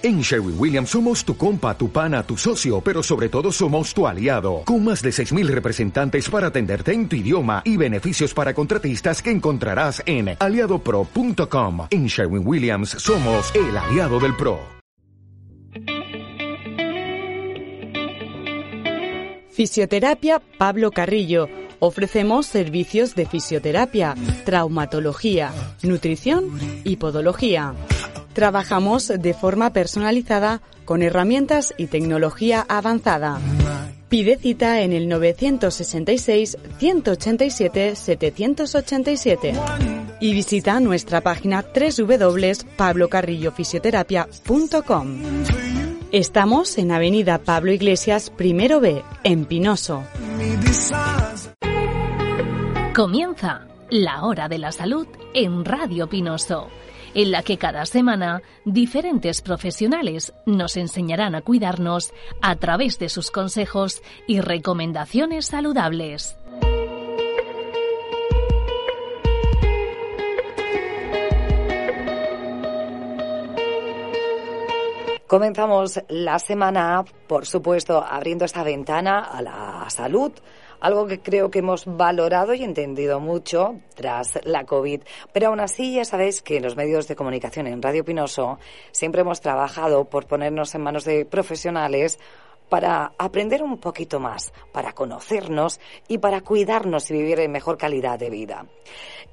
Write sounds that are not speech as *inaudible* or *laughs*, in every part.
En Sherwin Williams somos tu compa, tu pana, tu socio, pero sobre todo somos tu aliado, con más de 6.000 representantes para atenderte en tu idioma y beneficios para contratistas que encontrarás en aliadopro.com. En Sherwin Williams somos el aliado del PRO. Fisioterapia Pablo Carrillo. Ofrecemos servicios de fisioterapia, traumatología, nutrición y podología. Trabajamos de forma personalizada con herramientas y tecnología avanzada. Pide cita en el 966-187-787 y visita nuestra página www.pablocarrillofisioterapia.com. Estamos en Avenida Pablo Iglesias, primero B, en Pinoso. Comienza la hora de la salud en Radio Pinoso en la que cada semana diferentes profesionales nos enseñarán a cuidarnos a través de sus consejos y recomendaciones saludables. Comenzamos la semana, por supuesto, abriendo esta ventana a la salud, algo que creo que hemos valorado y entendido mucho tras la COVID. Pero aún así, ya sabéis que en los medios de comunicación en Radio Pinoso siempre hemos trabajado por ponernos en manos de profesionales para aprender un poquito más, para conocernos y para cuidarnos y vivir en mejor calidad de vida.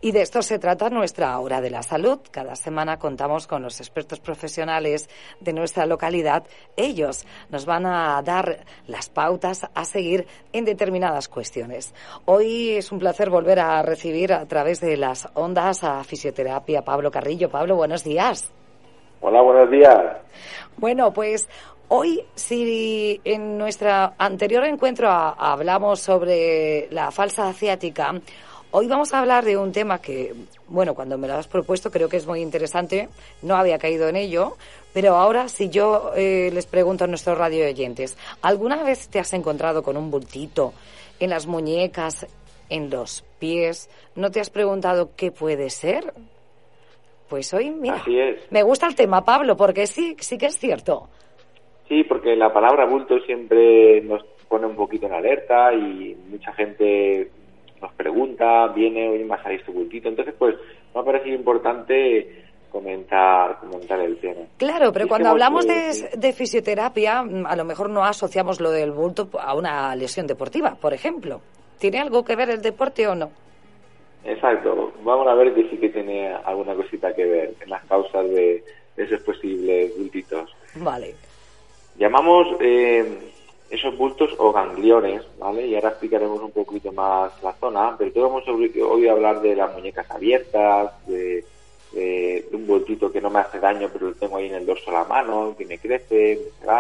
Y de esto se trata nuestra hora de la salud. Cada semana contamos con los expertos profesionales de nuestra localidad. Ellos nos van a dar las pautas a seguir en determinadas cuestiones. Hoy es un placer volver a recibir a través de las ondas a fisioterapia Pablo Carrillo. Pablo, buenos días. Hola, buenos días. Bueno, pues Hoy, si en nuestro anterior encuentro hablamos sobre la falsa asiática, hoy vamos a hablar de un tema que, bueno, cuando me lo has propuesto creo que es muy interesante, no había caído en ello, pero ahora si yo eh, les pregunto a nuestros radio oyentes, ¿alguna vez te has encontrado con un bultito en las muñecas, en los pies? ¿No te has preguntado qué puede ser? Pues hoy, mira, me gusta el tema, Pablo, porque sí, sí que es cierto. Sí, porque la palabra bulto siempre nos pone un poquito en alerta y mucha gente nos pregunta, viene, hoy más a tu bultito. Entonces, pues, me ha parecido importante comentar, comentar el tema. Claro, pero cuando hablamos de, de, fisioterapia, mm, a lo mejor no asociamos lo del bulto a una lesión deportiva, por ejemplo. ¿Tiene algo que ver el deporte o no? Exacto. Vamos a ver que sí que tiene alguna cosita que ver en las causas de, de esos posibles bultitos. Vale. Llamamos eh, esos bultos o gangliones, ¿vale? Y ahora explicaremos un poquito más la zona, pero todos hemos oído hablar de las muñecas abiertas, de, un bultito que no me hace daño, pero lo tengo ahí en el dorso de la mano, que me crece, me se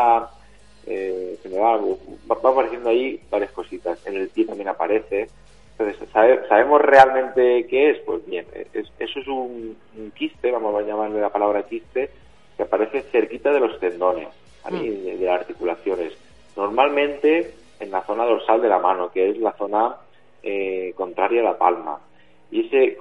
eh, se me va, va, apareciendo ahí varias cositas. En el pie también aparece. Entonces, ¿sabemos realmente qué es? Pues bien, eso es un, un quiste, vamos a llamarle la palabra quiste, que aparece cerquita de los tendones. Mm. de, las articulaciones. Normalmente en la zona dorsal de la mano, que es la zona eh, contraria a la palma. Y ese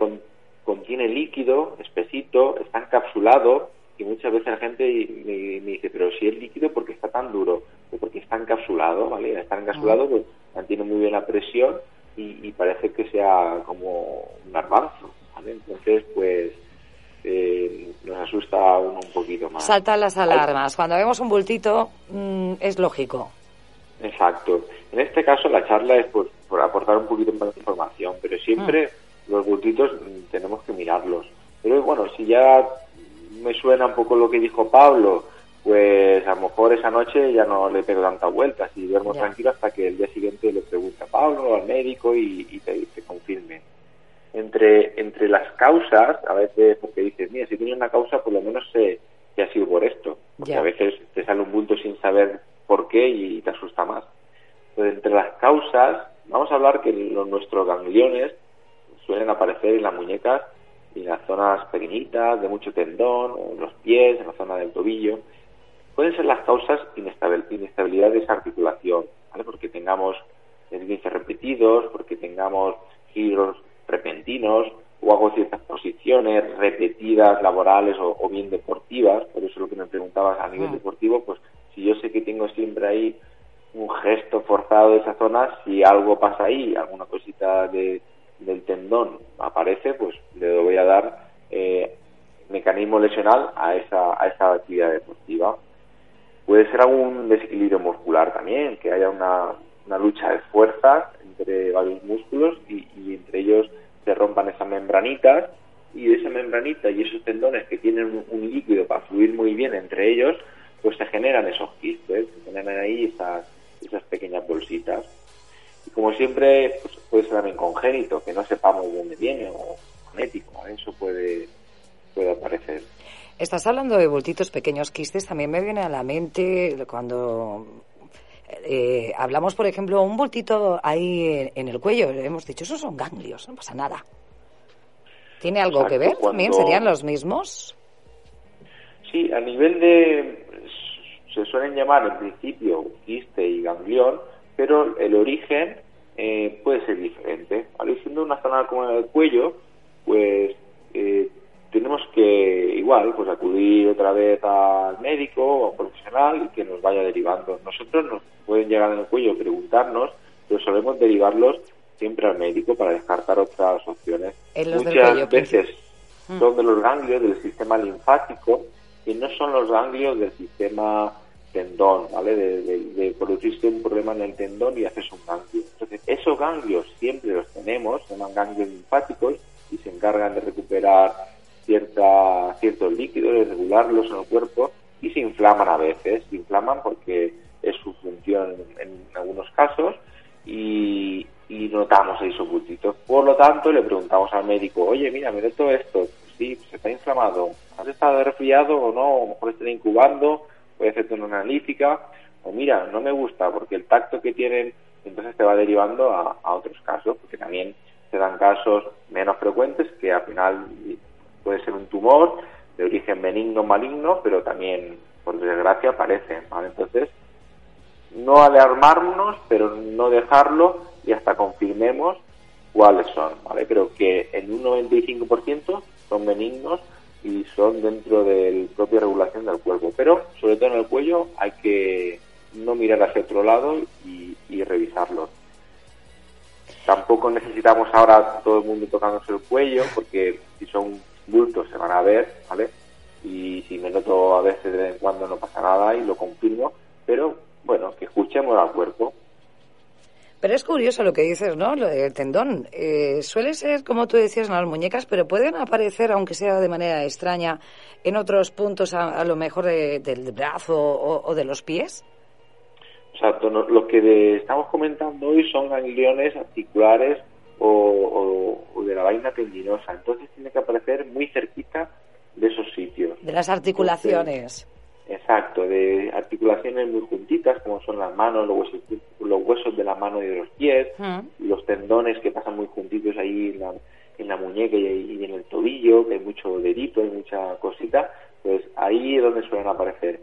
contiene líquido, espesito, está encapsulado y muchas veces la gente me, dice, pero si es líquido, ¿por qué está tan duro? Pues porque está encapsulado, ¿vale? Está encapsulado, pues mantiene muy bien la presión y, y parece que sea como un arbanzo, ¿vale? Entonces, pues eh, nos asusta uno un poquito más. Saltan las alarmas. Cuando vemos un bultito, mm, es lógico. Exacto. En este caso, la charla es por, aportar un poquito más de información, pero siempre mm. los bultitos mm, tenemos que mirarlos. Pero bueno, si ya me suena un poco lo que dijo Pablo, pues a lo mejor esa noche ya no le pego tanta vuelta y duermo tranquilo hasta que el día siguiente le pregunte a Pablo, al médico y, te, te confirme entre, entre las causas, a veces, porque dices, mira, si tiene una causa, por lo menos sé que ha sido por esto. Porque a veces te sale un bulto sin saber por qué y te asusta más. Entonces, entre las causas, vamos a hablar que los, nuestros gangliones suelen aparecer en las muñecas y en las zonas pequeñitas, de mucho tendón, en los pies, en la zona del tobillo. Pueden ser las causas inestabilidad de esa articulación, ¿vale? Porque tengamos esguinces repetidos, porque tengamos giros repentinos o hago ciertas posiciones repetidas, laborales o, bien deportivas, por eso lo que me preguntabas a nivel mm. deportivo, pues si yo sé que tengo siempre ahí un gesto forzado de esa zona, si algo pasa ahí, alguna cosita de, del tendón aparece, pues le voy a dar eh, mecanismo lesional a esa, a esa actividad deportiva. Puede ser algún desequilibrio muscular también, que haya una, una lucha de fuerzas entre varios músculos y, entre ellos se rompan esas membranitas y esa membranita y esos tendones que tienen un, líquido para fluir muy bien entre ellos, pues se generan esos quistes, se generan ahí esas, esas pequeñas bolsitas. Y como siempre, pues puede ser también congénito, que no sepamos de dónde viene, o genético, eso puede, puede aparecer. Estás hablando de bultitos pequeños quistes, también me viene a la mente cuando eh, hablamos, por ejemplo, un bultito ahí en, el cuello, hemos dicho, esos son ganglios, no pasa nada. ¿Tiene algo que ver también? ¿Serían los mismos? Sí, a nivel de... se suelen llamar en principio quiste y ganglión, pero el origen eh, puede ser diferente. Al siendo una zona como el cuello, pues eh, tenemos que igual pues acudir otra vez al médico o a profesional y que nos vaya derivando. Nosotros nos pueden llegar en el cuello preguntarnos, pero solemos derivarlos siempre al médico para descartar otras opciones. Muchas veces mm. son de los ganglios del sistema linfático y no son los ganglios del sistema tendón, ¿vale? De, producirse un problema en el tendón y haces un ganglio. Entonces, esos ganglios siempre los tenemos, se llaman ganglios linfáticos y se encargan de recuperar cierta, ciertos líquidos, regularlos en el cuerpo y se inflaman a veces. Se inflaman porque es su función en, algunos casos y, notamos esos bultitos. Por lo tanto, le preguntamos al médico, oye, mira, me todo esto, sí, se está inflamado, ¿has estado resfriado o no? O mejor está incubando, puede hacerte una analítica, o mira, no me gusta porque el tacto que tienen, entonces te va derivando a, a otros casos, porque también se dan casos menos frecuentes que al final tumor de origen benigno maligno, pero también, por desgracia, aparece. ¿vale? Entonces, no alarmarnos, pero no dejarlo y hasta confirmemos cuáles son, ¿vale? Pero que en un 95% son benignos y son dentro de la propia regulación del cuerpo. Pero, sobre todo en el cuello, hay que no mirar hacia otro lado y, y revisarlo. Tampoco necesitamos ahora todo el mundo tocándose el cuello, porque si son bultos se van a ver, ¿vale? Y si me noto a veces de vez en cuando no pasa nada y lo confirmo, pero bueno, que escuchemos al cuerpo. Pero es curioso lo que dices, ¿no? Lo del tendón. Eh, suele ser, como tú decías, en las muñecas, pero pueden aparecer, aunque sea de manera extraña, en otros puntos, a, lo mejor del brazo o, de los pies. Exacto. lo que estamos comentando hoy son gangliones articulares o, de la vaina tendinosa. Entonces tiene que aparecer muy cerquita de esos sitios. De las articulaciones. exacto, de articulaciones muy juntitas, como son las manos, los huesos, los huesos de la mano y de los pies, mm. los tendones que pasan muy juntitos ahí en la, en la muñeca y, en el tobillo, que hay mucho dedito, hay mucha cosita, pues ahí es donde suelen aparecer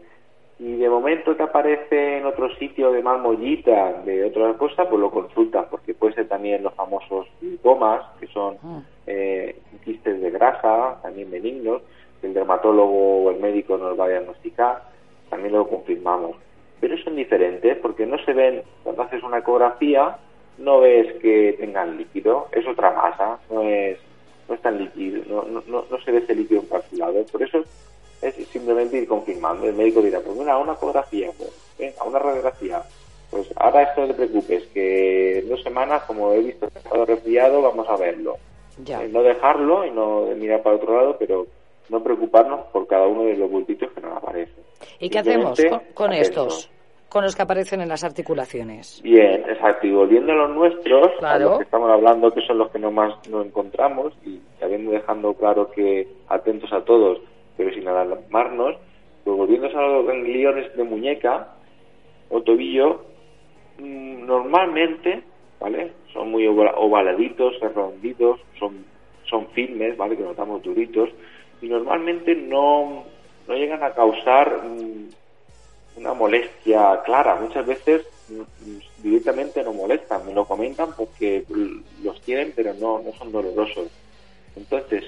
y de momento te aparece en otro sitio de más mollita, de otra cosa, pues lo consultas, porque puede ser también los famosos linfomas, que son ah. eh, quistes de grasa, también benignos, que el dermatólogo o el médico nos va a diagnosticar, también lo confirmamos. Pero son diferentes, porque no se ven, cuando haces una ecografía, no ves que tengan líquido, es otra masa, no es, no es tan líquido, no, no, no se ve ese líquido encapsulado. Por eso es simplemente ir confirmando. El médico dirá, pues mira, una ecografía, pues, a una radiografía. Pues ahora esto no te preocupes, que en dos semanas, como he visto que ha estado resfriado, vamos a verlo. Ya. Eh, no dejarlo y no mirar para otro lado, pero no preocuparnos por cada uno de los bultitos que nos aparecen. ¿Y qué hacemos con, estos? Con los que aparecen en las articulaciones. Bien, exacto. Y volviendo a los nuestros, a los que estamos hablando, que son los que no más nos encontramos, y habiendo dejando claro que atentos a todos, pero sin alarmarnos, pues volviendo a los gangliones de muñeca o tobillo, normalmente, ¿vale? Son muy ovaladitos, redonditos, son, son firmes, ¿vale? Que notamos duritos, y normalmente no, no llegan a causar mm, una molestia clara. Muchas veces mm, directamente no molestan, me lo comentan porque los tienen, pero no, no son dolorosos. Entonces,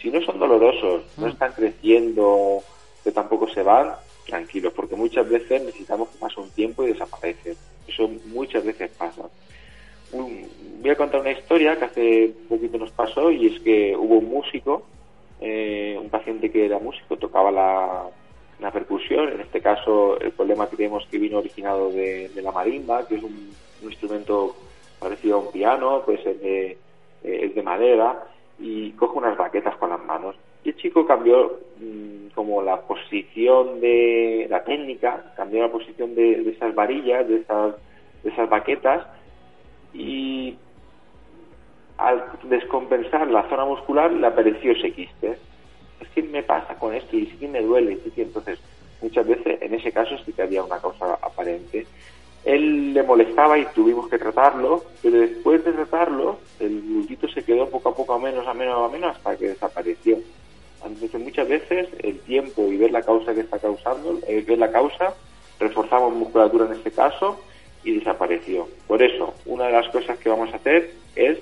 si no son dolorosos, no mm. están creciendo, que tampoco se van, tranquilos, porque muchas veces necesitamos que pase un tiempo y desaparecen. Eso muchas veces pasa. voy a contar una historia que hace poquito nos pasó y es que hubo un músico, eh, un paciente que era músico, tocaba la, percusión. En este caso, el problema que tenemos que vino originado de, la marimba, que es un, instrumento parecido a un piano, pues es de, eh, es de madera y coge unas baquetas con las manos. Y el chico cambió mm, como la posición de la técnica, cambió la posición de, esas varillas, de esas, de esas baquetas y al descompensar la zona muscular le apareció ese quiste. Es que me pasa con esto y sí que me duele. Sí entonces, muchas veces en ese caso sí que había una causa aparente él le molestaba y tuvimos que tratarlo, pero después de tratarlo, el bultito se quedó poco a poco a menos, a menos, a menos, hasta que desapareció. Entonces, muchas veces el tiempo y ver la causa que está causando, eh, ver la causa, reforzamos musculatura en este caso y desapareció. Por eso, una de las cosas que vamos a hacer es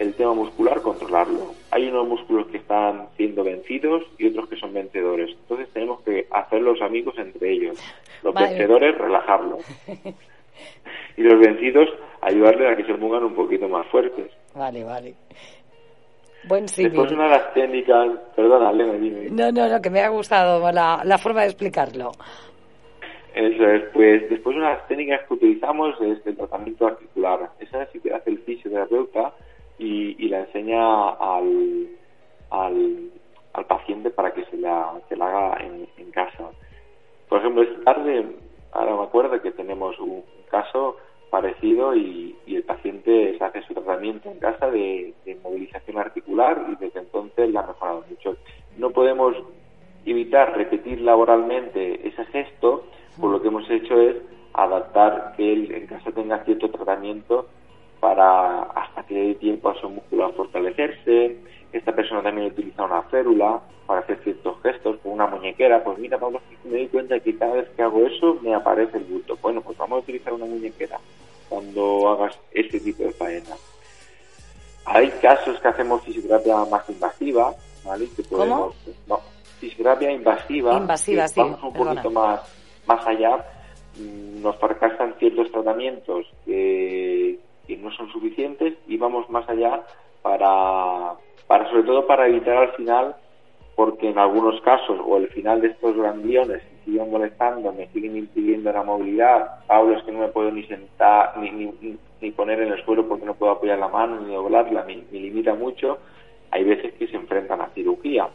el tema muscular, controlarlo. Hay unos músculos que están siendo vencidos y otros que son vencedores. Entonces tenemos que hacer los amigos entre ellos. Los vencedores, relajarlos. *laughs* *laughs* y los vencidos ayudarles a que se pongan un poquito más fuertes. Vale, vale. Buen Después una de las técnicas, perdona, Elena, dime. No, no, no, que me ha gustado la, la forma de explicarlo. Eso es, pues después una de las técnicas que utilizamos es el tratamiento articular. Esa sí que hace el fisioterapeuta y, y la enseña al, al, al, paciente para que se la, se la haga en, en casa. Por ejemplo, esta tarde, ahora me acuerdo que tenemos un, caso parecido y, el paciente se hace su tratamiento en casa de, movilización articular y desde entonces la ha mejorado mucho. No podemos evitar repetir laboralmente ese gesto, por lo que hemos hecho es adaptar que él en casa tenga cierto tratamiento para hasta que dé tiempo a su músculo a fortalecerse. Esta persona también utiliza una férula para hacer ciertos gestos con una muñequera. Pues mira, Pablo, me doy cuenta que cada vez que hago eso me aparece el bulto. Bueno, pues vamos a utilizar una muñequera cuando hagas este tipo de faena. Hay casos que hacemos fisioterapia más invasiva, ¿vale? Que podemos, No, fisioterapia invasiva. Invasiva, sí. Vamos un poquito más, más allá. Mm, nos fracasan ciertos tratamientos que, y vamos más allá para, para sobre todo para evitar al final porque en algunos casos o el final de estos gangliones siguen molestando, me siguen impidiendo la movilidad, Pablo es que no me puedo ni sentar ni, ni, poner en el suelo porque no puedo apoyar la mano ni doblarla, me, me limita mucho, hay veces que se enfrentan a cirugía,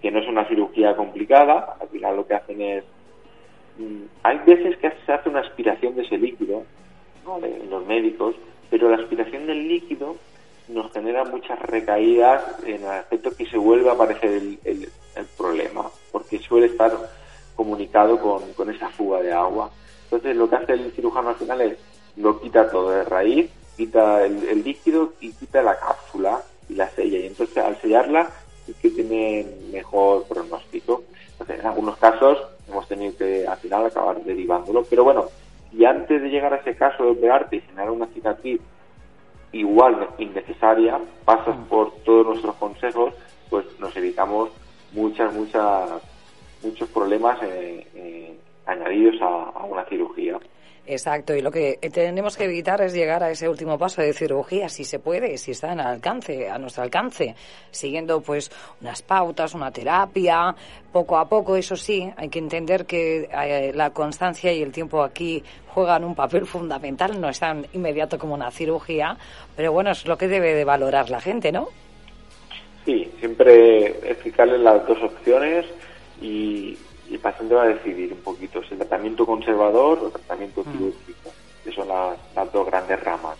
que no es una cirugía complicada, al final lo que hacen es, mm, hay veces que se hace una aspiración de ese líquido, ¿no? en los médicos, pero la aspiración del líquido nos genera muchas recaídas en el aspecto que se vuelve a aparecer el, problema, porque suele estar comunicado con, esa fuga de agua. Entonces lo que hace el cirujano al final es lo quita todo de raíz, quita el, líquido y quita la cápsula y la sella. Y entonces al sellarla es que tiene mejor pronóstico. Entonces en algunos casos hemos tenido que al final acabar derivándolo. Pero bueno, y antes de llegar a ese caso de operarte y generar una cicatriz igual innecesaria, pasas mm. por todos nuestros consejos, pues nos evitamos muchas, muchas, muchos problemas eh, eh, añadidos a, una cirugía. Exacto, y lo que tenemos que evitar es llegar a ese último paso de cirugía, si se puede, si está en alcance, a nuestro alcance, siguiendo pues unas pautas, una terapia, poco a poco, eso sí, hay que entender que eh, la constancia y el tiempo aquí juegan un papel fundamental, no es tan inmediato como una cirugía, pero bueno, es lo que debe de valorar la gente, ¿no? Sí, siempre explicarles las dos opciones y, el paciente va a decidir un poquito si el tratamiento conservador o el tratamiento mm. quirúrgico, que son las, dos grandes ramas.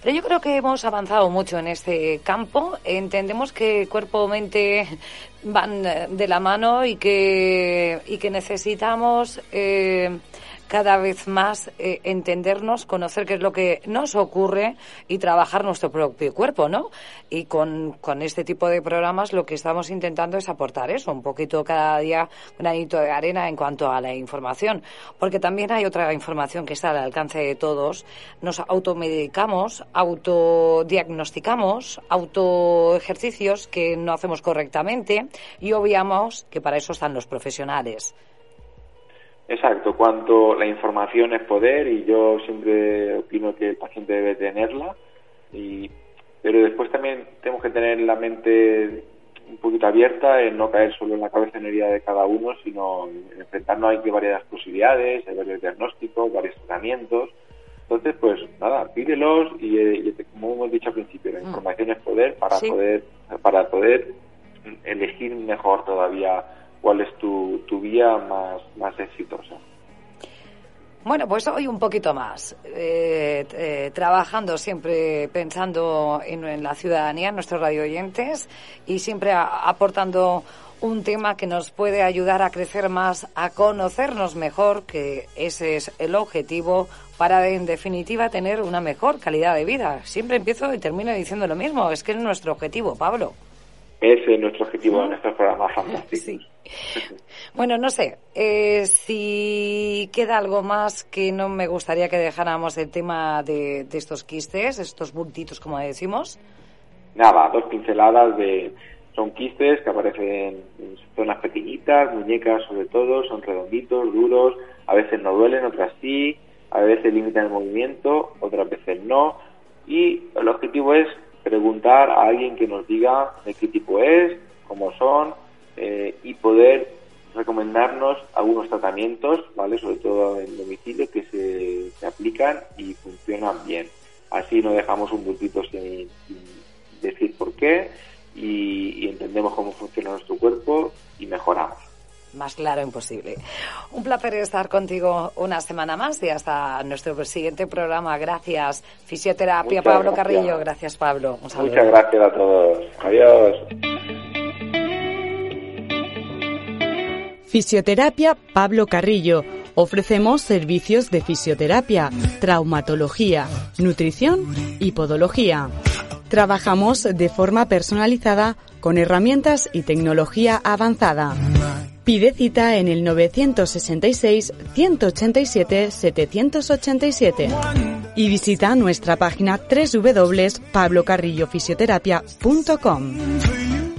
Pero yo creo que hemos avanzado mucho en este campo. Entendemos que cuerpo-mente van de la mano y que, y que necesitamos eh, cada vez más eh, entendernos, conocer qué es lo que nos ocurre y trabajar nuestro propio cuerpo, ¿no? Y con, con este tipo de programas lo que estamos intentando es aportar eso, un poquito cada día, un granito de arena en cuanto a la información. Porque también hay otra información que está al alcance de todos. Nos automedicamos, autodiagnosticamos, autoejercicios que no hacemos correctamente y obviamos que para eso están los profesionales. Exacto, cuanto la información es poder y yo siempre opino que el paciente debe tenerla, y, pero después también tenemos que tener la mente un poquito abierta en no caer solo en la cabezonería de cada uno, sino enfrentarnos a que varias posibilidades, hay varios diagnósticos, varios tratamientos. Entonces, pues nada, pídelos y, y como hemos dicho al principio, la mm. información es poder para poder para poder elegir mejor todavía cuál es tu, tu vía más, más exitosa. Bueno, pues hoy un poquito más, eh, eh, trabajando siempre pensando en, la ciudadanía, en nuestros radio oyentes y siempre aportando un tema que nos puede ayudar a crecer más, a conocernos mejor, que ese es el objetivo para, en definitiva, tener una mejor calidad de vida. Siempre empiezo y termino diciendo lo mismo, es que es nuestro objetivo, Pablo. Ese es nuestro objetivo en estos programas fantásticos. Bueno, no sé, eh, si queda algo más que no me gustaría que dejáramos el tema de, estos quistes, estos bultitos, como decimos. Nada, dos pinceladas de... Son quistes que aparecen en zonas pequeñitas, muñecas sobre todo, son redonditos, duros, a veces no duelen, otras sí, a veces limitan el movimiento, otras veces no. Y el objetivo es preguntar a alguien que nos diga de qué tipo es, cómo son eh, y poder recomendarnos algunos tratamientos, ¿vale? Sobre todo en domicilio que se, se aplican y funcionan bien. Así no dejamos un bultito sin, decir por qué y, y entendemos cómo funciona nuestro cuerpo y mejoramos. Más claro imposible. Un placer estar contigo una semana más y hasta nuestro siguiente programa. Gracias. Fisioterapia Pablo Carrillo. Gracias Pablo. Muchas gracias a todos. Adiós. Fisioterapia Pablo Carrillo. Ofrecemos servicios de fisioterapia, traumatología, nutrición y podología. Trabajamos de forma personalizada con herramientas y tecnología avanzada. Pide cita en el 966-187-787 y visita nuestra página www.pablocarrillofisioterapia.com.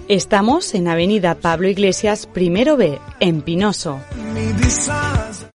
Estamos en Avenida Pablo Iglesias, primero B, en Pinoso.